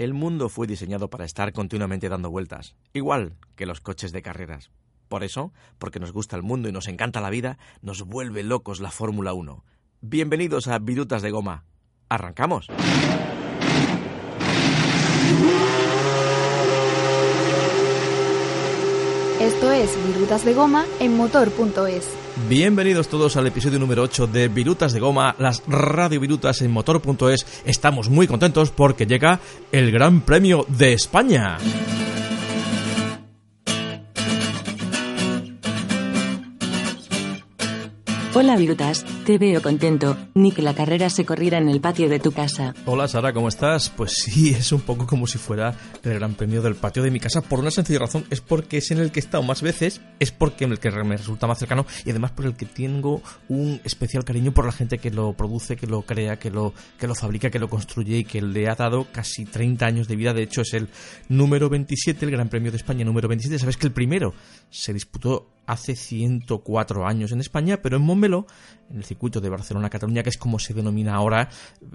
El mundo fue diseñado para estar continuamente dando vueltas, igual que los coches de carreras. Por eso, porque nos gusta el mundo y nos encanta la vida, nos vuelve locos la Fórmula 1. Bienvenidos a Virutas de Goma. ¡Arrancamos! Esto es Virutas de Goma en motor.es. Bienvenidos todos al episodio número 8 de Virutas de Goma, las Radio Virutas en motor.es. Estamos muy contentos porque llega el Gran Premio de España. Hola Virutas, te veo contento, ni que la carrera se corriera en el patio de tu casa. Hola Sara, ¿cómo estás? Pues sí, es un poco como si fuera el gran premio del patio de mi casa, por una sencilla razón, es porque es en el que he estado más veces, es porque en el que me resulta más cercano y además por el que tengo un especial cariño por la gente que lo produce, que lo crea, que lo, que lo fabrica, que lo construye y que le ha dado casi 30 años de vida. De hecho, es el número 27, el Gran Premio de España número 27. Sabes que el primero se disputó hace 104 años en España, pero en Montmeló, en el circuito de Barcelona-Cataluña, que es como se denomina ahora,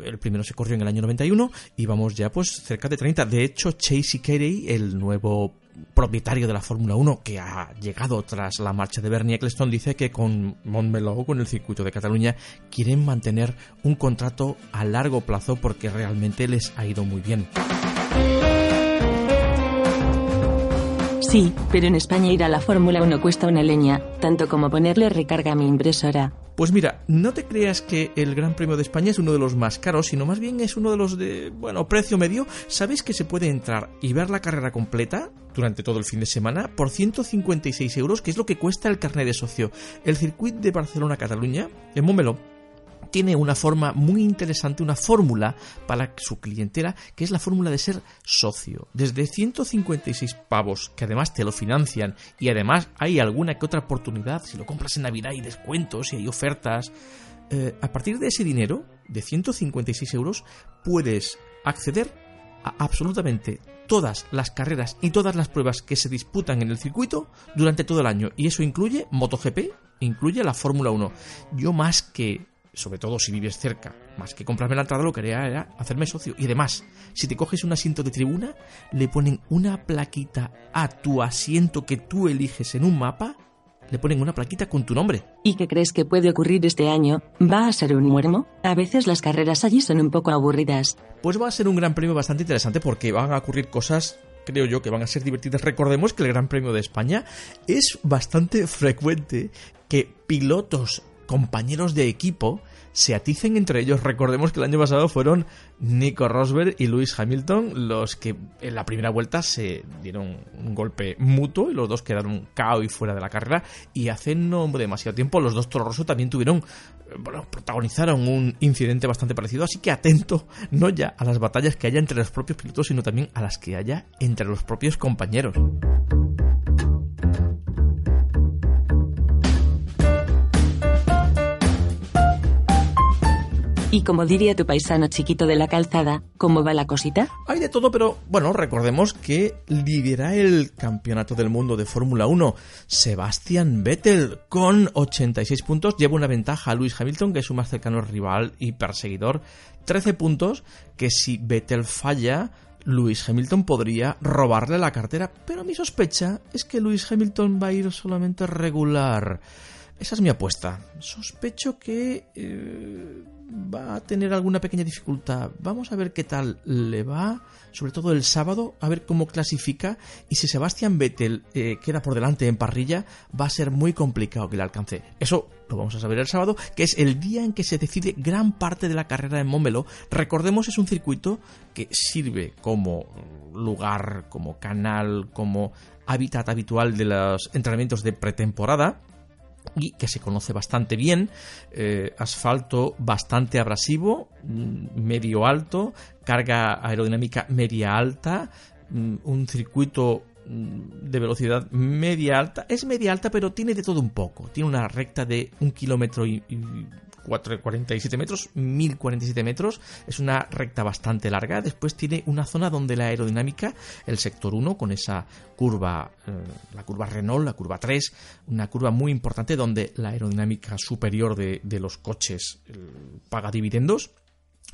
el primero se corrió en el año 91 y vamos ya pues cerca de 30. De hecho, Chase Carey, el nuevo propietario de la Fórmula 1 que ha llegado tras la marcha de Bernie Ecclestone dice que con Montmeló, con el circuito de Cataluña, quieren mantener un contrato a largo plazo porque realmente les ha ido muy bien. Sí, pero en España ir a la Fórmula 1 cuesta una leña, tanto como ponerle recarga a mi impresora. Pues mira, no te creas que el Gran Premio de España es uno de los más caros, sino más bien es uno de los de, bueno, precio medio. ¿Sabéis que se puede entrar y ver la carrera completa durante todo el fin de semana por 156 euros, que es lo que cuesta el carnet de socio? El circuito de Barcelona-Cataluña, en Montmeló, tiene una forma muy interesante, una fórmula para su clientela, que es la fórmula de ser socio. Desde 156 pavos, que además te lo financian, y además hay alguna que otra oportunidad, si lo compras en Navidad hay descuentos y hay ofertas. Eh, a partir de ese dinero, de 156 euros, puedes acceder a absolutamente todas las carreras y todas las pruebas que se disputan en el circuito durante todo el año. Y eso incluye MotoGP, incluye la Fórmula 1. Yo más que sobre todo si vives cerca, más que comprarme la entrada, lo que haría era hacerme socio. Y además, si te coges un asiento de tribuna, le ponen una plaquita a tu asiento que tú eliges en un mapa, le ponen una plaquita con tu nombre. ¿Y qué crees que puede ocurrir este año? ¿Va a ser un muermo? A veces las carreras allí son un poco aburridas. Pues va a ser un gran premio bastante interesante porque van a ocurrir cosas creo yo que van a ser divertidas. Recordemos que el Gran Premio de España es bastante frecuente que pilotos compañeros de equipo se aticen entre ellos. Recordemos que el año pasado fueron Nico Rosberg y Lewis Hamilton los que en la primera vuelta se dieron un golpe mutuo y los dos quedaron cao y fuera de la carrera. Y hace no demasiado tiempo los dos Toro también tuvieron, bueno, protagonizaron un incidente bastante parecido. Así que atento no ya a las batallas que haya entre los propios pilotos, sino también a las que haya entre los propios compañeros. Y como diría tu paisano chiquito de la calzada, ¿cómo va la cosita? Hay de todo, pero bueno, recordemos que lidera el campeonato del mundo de Fórmula 1 Sebastian Vettel con 86 puntos. Lleva una ventaja a Lewis Hamilton, que es su más cercano rival y perseguidor. 13 puntos que si Vettel falla, Lewis Hamilton podría robarle la cartera, pero mi sospecha es que Lewis Hamilton va a ir solamente regular. Esa es mi apuesta. Sospecho que eh, va a tener alguna pequeña dificultad. Vamos a ver qué tal le va, sobre todo el sábado, a ver cómo clasifica y si Sebastian Vettel eh, queda por delante en parrilla, va a ser muy complicado que le alcance. Eso lo vamos a saber el sábado, que es el día en que se decide gran parte de la carrera en Montmeló. Recordemos, es un circuito que sirve como lugar, como canal, como hábitat habitual de los entrenamientos de pretemporada y que se conoce bastante bien, eh, asfalto bastante abrasivo, mm, medio alto, carga aerodinámica media alta, mm, un circuito mm, de velocidad media alta, es media alta pero tiene de todo un poco, tiene una recta de un kilómetro y 47 metros, 1047 metros, es una recta bastante larga. Después tiene una zona donde la aerodinámica, el sector 1, con esa curva, eh, la curva Renault, la curva 3, una curva muy importante donde la aerodinámica superior de, los coches eh, paga dividendos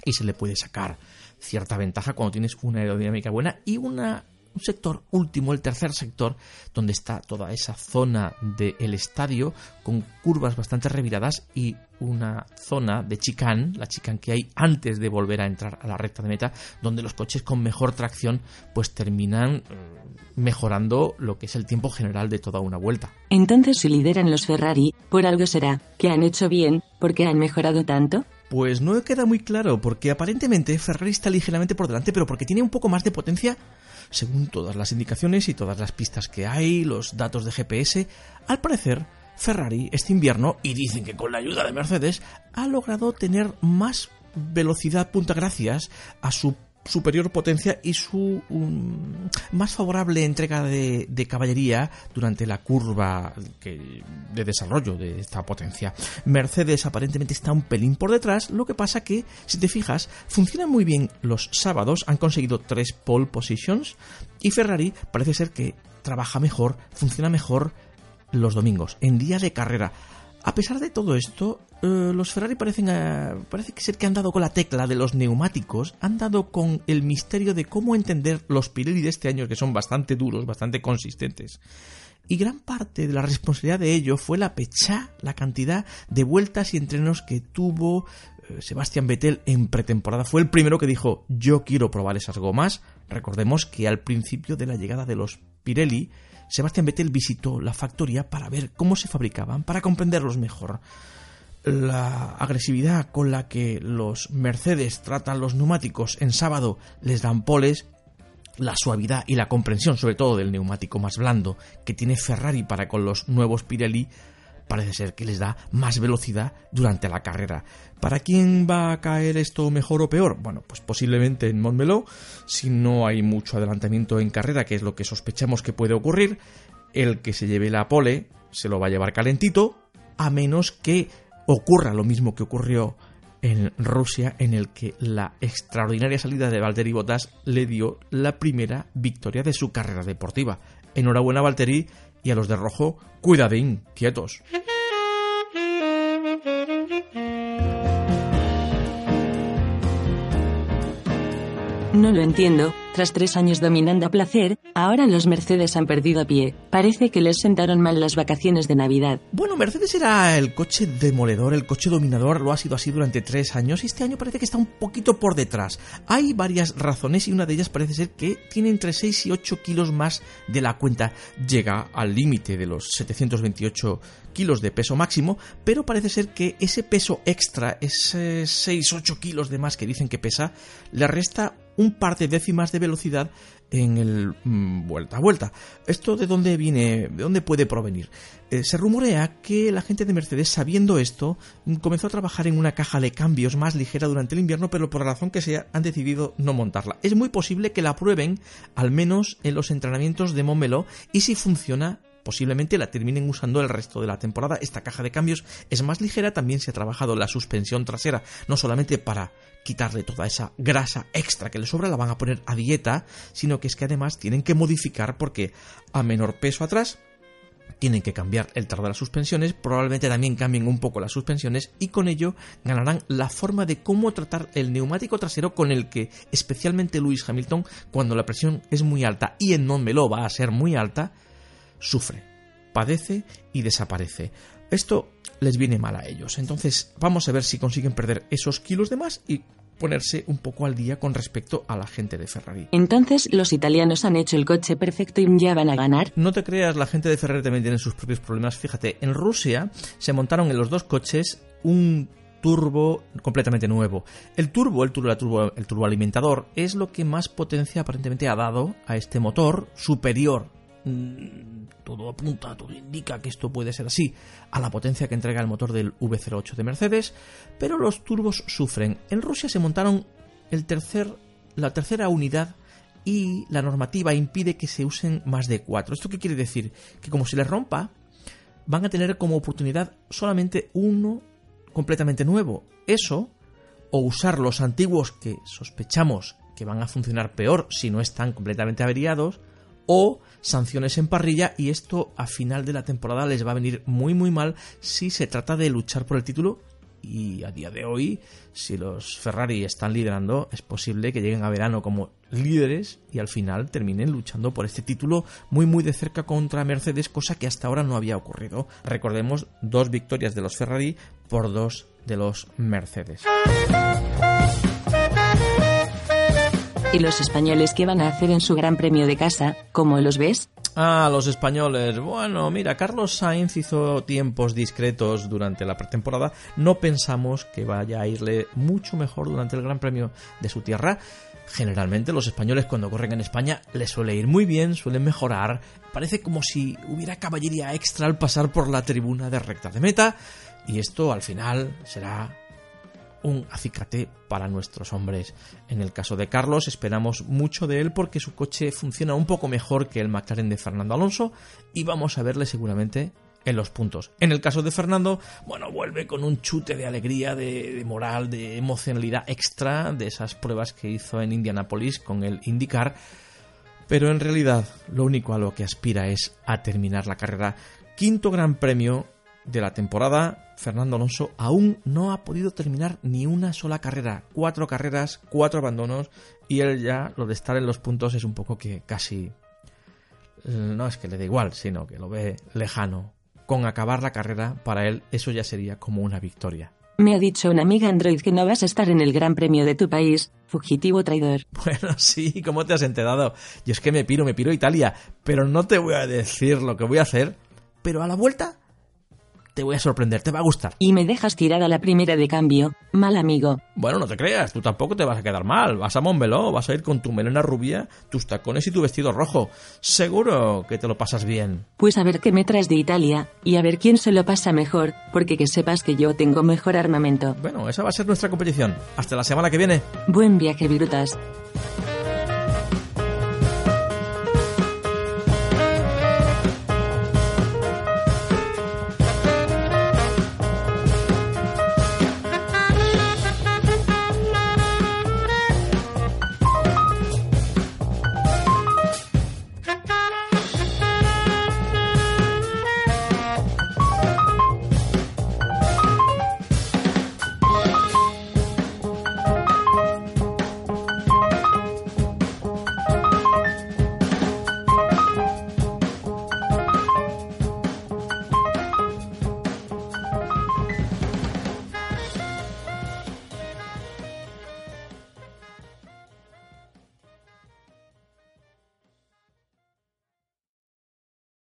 y se le puede sacar cierta ventaja cuando tienes una aerodinámica buena y una un sector último, el tercer sector, donde está toda esa zona del estadio con curvas bastante reviradas y una zona de chicane, la chicane que hay antes de volver a entrar a la recta de meta, donde los coches con mejor tracción pues terminan mm, mejorando lo que es el tiempo general de toda una vuelta. Entonces si lideran los Ferrari, por algo será, que han hecho bien, porque han mejorado tanto. Pues no queda muy claro, porque aparentemente Ferrari está ligeramente por delante, pero porque tiene un poco más de potencia según todas las indicaciones y todas las pistas que hay, los datos de GPS, al parecer Ferrari este invierno, y dicen que con la ayuda de Mercedes, ha logrado tener más velocidad punta gracias a su superior potencia y su más favorable entrega de, caballería durante la curva de desarrollo de esta potencia. Mercedes aparentemente está un pelín por detrás, lo que pasa que, si te fijas, funcionan muy bien los sábados, han conseguido tres pole positions y Ferrari parece ser que trabaja mejor, funciona mejor los domingos, en día de carrera. A pesar de todo esto, eh, los Ferrari parecen eh, parece ser que han dado con la tecla de los neumáticos, han dado con el misterio de cómo entender los Pirelli de este año que son bastante duros, bastante consistentes. Y gran parte de la responsabilidad de ello fue la pecha, la cantidad de vueltas y entrenos que tuvo eh, Sebastián Vettel en pretemporada. Fue el primero que dijo yo quiero probar esas gomas. Recordemos que al principio de la llegada de los Pirelli, Sebastián Vettel visitó la factoría para ver cómo se fabricaban, para comprenderlos mejor. La agresividad con la que los Mercedes tratan los neumáticos en sábado les dan poles, la suavidad y la comprensión, sobre todo del neumático más blando que tiene Ferrari para con los nuevos Pirelli, parece ser que les da más velocidad durante la carrera. ¿Para quién va a caer esto mejor o peor? Bueno, pues posiblemente en Montmeló, si no hay mucho adelantamiento en carrera, que es lo que sospechamos que puede ocurrir, el que se lleve la pole se lo va a llevar calentito, a menos que ocurra lo mismo que ocurrió en Rusia, en el que la extraordinaria salida de Valtteri Bottas le dio la primera victoria de su carrera deportiva. Enhorabuena Valtteri y a los de rojo, cuidadín, quietos. No lo entiendo, tras tres años dominando a placer, ahora los Mercedes han perdido pie. Parece que les sentaron mal las vacaciones de Navidad. Bueno, Mercedes era el coche demoledor, el coche dominador, lo ha sido así durante tres años y este año parece que está un poquito por detrás. Hay varias razones y una de ellas parece ser que tiene entre 6 y 8 kilos más de la cuenta. Llega al límite de los 728 kilos de peso máximo, pero parece ser que ese peso extra, ese 6-8 kilos de más que dicen que pesa, le resta un par de décimas de velocidad en el mm, vuelta a vuelta. ¿Esto de dónde viene? ¿De dónde puede provenir? Eh, se rumorea que la gente de Mercedes, sabiendo esto, comenzó a trabajar en una caja de cambios más ligera durante el invierno, pero por la razón que sea han decidido no montarla. Es muy posible que la prueben, al menos en los entrenamientos de Montmeló, y si funciona, posiblemente la terminen usando el resto de la temporada. Esta caja de cambios es más ligera, también se ha trabajado la suspensión trasera, no solamente para quitarle toda esa grasa extra que le sobra, la van a poner a dieta, sino que es que además tienen que modificar porque a menor peso atrás tienen que cambiar el tardo de las suspensiones, probablemente también cambien un poco las suspensiones y con ello ganarán la forma de cómo tratar el neumático trasero con el que especialmente Lewis Hamilton cuando la presión es muy alta y en non lo va a ser muy alta, sufre, padece y desaparece. Esto les viene mal a ellos. Entonces vamos a ver si consiguen perder esos kilos de más y ponerse un poco al día con respecto a la gente de Ferrari. Entonces los italianos han hecho el coche perfecto y ya van a ganar. No te creas, la gente de Ferrari también tiene sus propios problemas. Fíjate, en Rusia se montaron en los dos coches un turbo completamente nuevo. El turbo, el turbo, el turbo, el turboalimentador, es lo que más potencia aparentemente ha dado a este motor superior todo apunta, todo indica que esto puede ser así, a la potencia que entrega el motor del V08 de Mercedes, pero los turbos sufren. En Rusia se montaron el tercer, la tercera unidad y la normativa impide que se usen más de cuatro. ¿Esto qué quiere decir? Que como se les rompa, van a tener como oportunidad solamente uno completamente nuevo. Eso, o usar los antiguos que sospechamos que van a funcionar peor si no están completamente averiados, o sanciones en parrilla y esto a final de la temporada les va a venir muy muy mal si se trata de luchar por el título y a día de hoy, si los Ferrari están liderando, es posible que lleguen a verano como líderes y al final terminen luchando por este título muy muy de cerca contra Mercedes, cosa que hasta ahora no había ocurrido. Recordemos dos victorias de los Ferrari por dos de los Mercedes. ¿Y los españoles qué van a hacer en su gran premio de casa? ¿Cómo los ves? Ah, los españoles. Bueno, mira, Carlos Sainz hizo tiempos discretos durante la pretemporada. No pensamos que vaya a irle mucho mejor durante el Gran Premio de su tierra. Generalmente los españoles cuando corren en España les suele ir muy bien, suelen mejorar. Parece como si hubiera caballería extra al pasar por la tribuna de recta de meta. Y esto al final será un acicate para nuestros hombres. En el caso de Carlos esperamos mucho de él porque su coche funciona un poco mejor que el McLaren de Fernando Alonso y vamos a verle seguramente en los puntos. En el caso de Fernando, bueno, vuelve con un chute de alegría, de, moral, de emocionalidad extra de esas pruebas que hizo en Indianapolis con el IndyCar, pero en realidad lo único a lo que aspira es a terminar la carrera. Quinto gran premio de la temporada, Fernando Alonso aún no ha podido terminar ni una sola carrera. Cuatro carreras, cuatro abandonos y él ya lo de estar en los puntos es un poco que casi... No es que le dé igual, sino que lo ve lejano. Con acabar la carrera, para él eso ya sería como una victoria. Me ha dicho una amiga Android que no vas a estar en el Gran Premio de tu país, fugitivo traidor. Bueno, sí, ¿cómo te has enterado? Y es que me piro, me piro a Italia, pero no te voy a decir lo que voy a hacer. Pero a la vuelta te voy a sorprender, te va a gustar. Y me dejas tirar a la primera de cambio, mal amigo. Bueno, no te creas, tú tampoco te vas a quedar mal. Vas a Montmeló, vas a ir con tu melena rubia, tus tacones y tu vestido rojo. Seguro que te lo pasas bien. Pues a ver qué me traes de Italia y a ver quién se lo pasa mejor, porque que sepas que yo tengo mejor armamento. Bueno, esa va a ser nuestra competición. Hasta la semana que viene. Buen viaje, virutas.